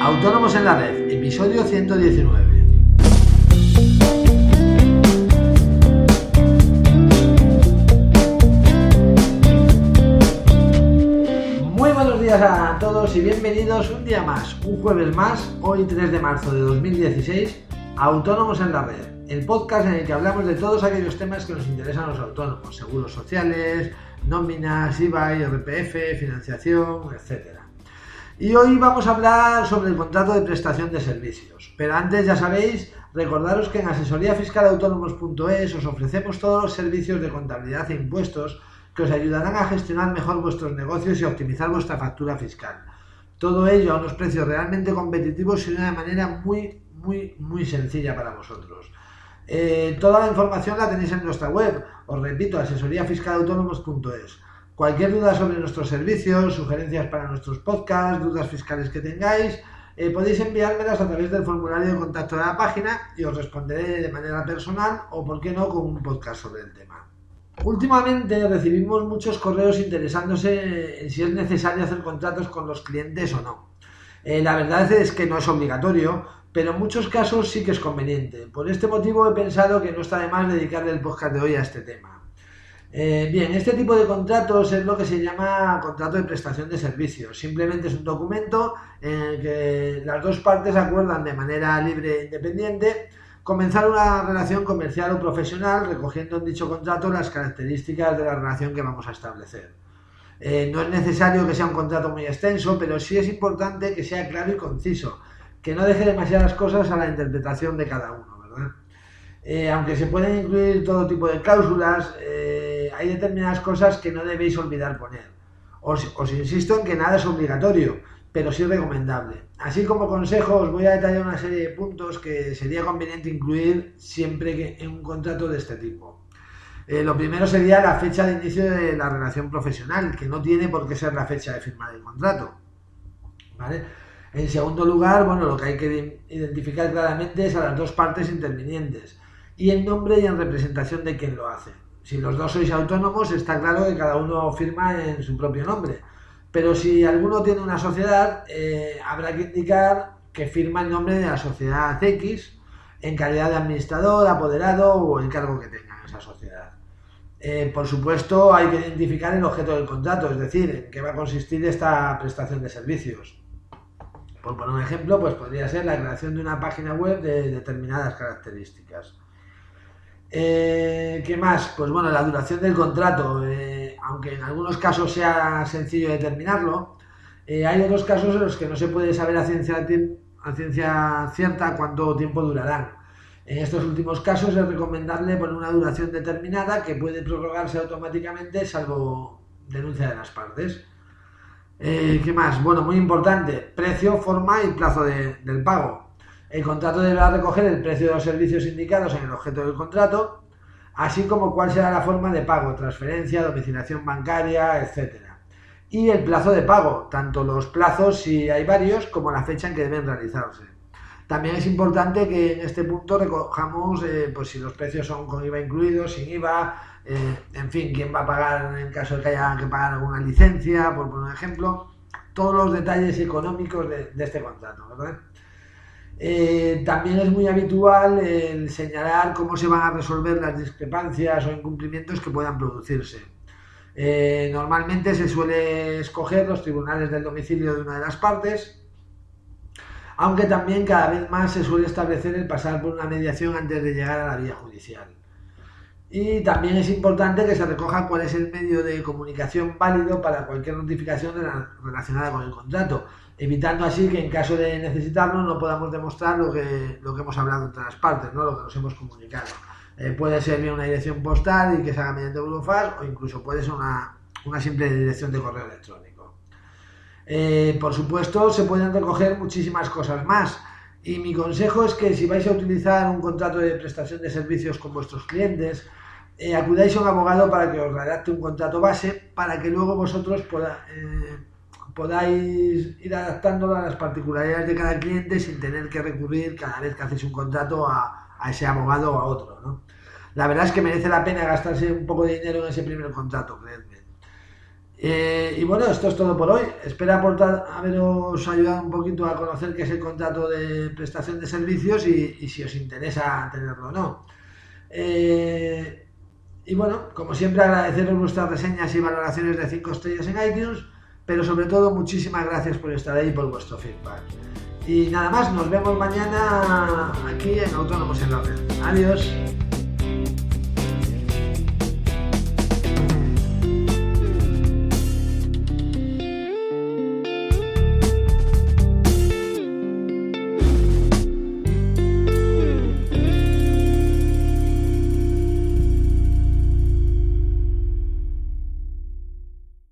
Autónomos en la Red, episodio 119. Muy buenos días a todos y bienvenidos un día más, un jueves más, hoy 3 de marzo de 2016, Autónomos en la Red, el podcast en el que hablamos de todos aquellos temas que nos interesan a los autónomos, seguros sociales, nóminas, IVA, IRPF, financiación, etc. Y hoy vamos a hablar sobre el contrato de prestación de servicios. Pero antes, ya sabéis, recordaros que en asesoríafiscalautónomos.es os ofrecemos todos los servicios de contabilidad e impuestos que os ayudarán a gestionar mejor vuestros negocios y optimizar vuestra factura fiscal. Todo ello a unos precios realmente competitivos y de una manera muy, muy, muy sencilla para vosotros. Eh, toda la información la tenéis en nuestra web, os repito, asesoríafiscalautónomos.es. Cualquier duda sobre nuestros servicios, sugerencias para nuestros podcasts, dudas fiscales que tengáis, eh, podéis enviármelas a través del formulario de contacto de la página y os responderé de manera personal o, por qué no, con un podcast sobre el tema. Últimamente recibimos muchos correos interesándose en si es necesario hacer contratos con los clientes o no. Eh, la verdad es que no es obligatorio, pero en muchos casos sí que es conveniente. Por este motivo he pensado que no está de más dedicarle el podcast de hoy a este tema. Eh, bien, este tipo de contratos es lo que se llama contrato de prestación de servicios. Simplemente es un documento en el que las dos partes acuerdan de manera libre e independiente comenzar una relación comercial o profesional recogiendo en dicho contrato las características de la relación que vamos a establecer. Eh, no es necesario que sea un contrato muy extenso, pero sí es importante que sea claro y conciso, que no deje demasiadas cosas a la interpretación de cada uno, ¿verdad? Eh, aunque se pueden incluir todo tipo de cláusulas, hay determinadas cosas que no debéis olvidar poner. Os, insisto en que nada es obligatorio, pero sí recomendable. Así como consejo, os voy a detallar una serie de puntos que sería conveniente incluir siempre que en un contrato de este tipo. Eh, lo primero sería la fecha de inicio de la relación profesional, que no tiene por qué ser la fecha de firma del contrato. En segundo lugar, bueno, lo que hay que identificar claramente es a las dos partes intervinientes y en nombre y en representación de quien lo hace si los dos sois autónomos, está claro que cada uno firma en su propio nombre. Pero si alguno tiene una sociedad, eh, habrá que indicar que firma el nombre de la sociedad X en calidad de administrador, apoderado o el cargo que tenga en esa sociedad. Eh, por supuesto, hay que identificar el objeto del contrato, es decir, en qué va a consistir esta prestación de servicios. Por poner un ejemplo, pues podría ser la creación de una página web de determinadas características. Eh, ¿Qué más? Pues bueno, la duración del contrato, eh, aunque en algunos casos sea sencillo determinarlo, eh, hay otros casos en los que no se puede saber a ciencia, a ciencia cierta cuánto tiempo durarán. En estos últimos casos es recomendable poner una duración determinada que puede prorrogarse automáticamente salvo denuncia de las partes. ¿Qué más? Bueno, muy importante, precio, forma y plazo del pago. El contrato deberá recoger el precio de los servicios indicados en el objeto del contrato, así como cuál será la forma de pago, transferencia, domiciliación bancaria, etc. Y el plazo de pago, tanto los plazos si hay varios como la fecha en que deben realizarse. También es importante que en este punto recojamos eh, pues si los precios son con IVA incluido, sin IVA, eh, en fin, quién va a pagar en caso de que haya que pagar alguna licencia, por poner un ejemplo, todos los detalles económicos de, de este contrato. ¿verdad? Eh, también es muy habitual el señalar cómo se van a resolver las discrepancias o incumplimientos que puedan producirse. Eh, normalmente se suele escoger los tribunales del domicilio de una de las partes, aunque también cada vez más se suele establecer el pasar por una mediación antes de llegar a la vía judicial. Y también es importante que se recoja cuál es el medio de comunicación válido para cualquier notificación relacionada con el contrato, evitando así que en caso de necesitarlo no podamos demostrar lo que, lo que hemos hablado entre las partes, ¿no? lo que nos hemos comunicado. Eh, puede ser bien una dirección postal y que se haga mediante Eurofax o incluso puede ser una, simple dirección de correo electrónico. Eh, por supuesto, se pueden recoger muchísimas cosas más. Y mi consejo es que si vais a utilizar un contrato de prestación de servicios con vuestros clientes, eh, acudáis a un abogado para que os redacte un contrato base para que luego vosotros podáis podáis ir adaptándolo a las particularidades de cada cliente sin tener que recurrir cada vez que hacéis un contrato a, ese abogado o a otro. ¿no? La verdad es que merece la pena gastarse un poco de dinero en ese primer contrato, creedme. Eh, y bueno, esto es todo por hoy. Espero aportar, haberos ayudado un poquito a conocer qué es el contrato de prestación de servicios y, si os interesa tenerlo o no. Eh, y bueno, como siempre agradeceros vuestras reseñas y valoraciones de 5 estrellas en iTunes, pero sobre todo muchísimas gracias por estar ahí y por vuestro feedback. Y nada más, nos vemos mañana aquí en Autónomos en la. Adiós.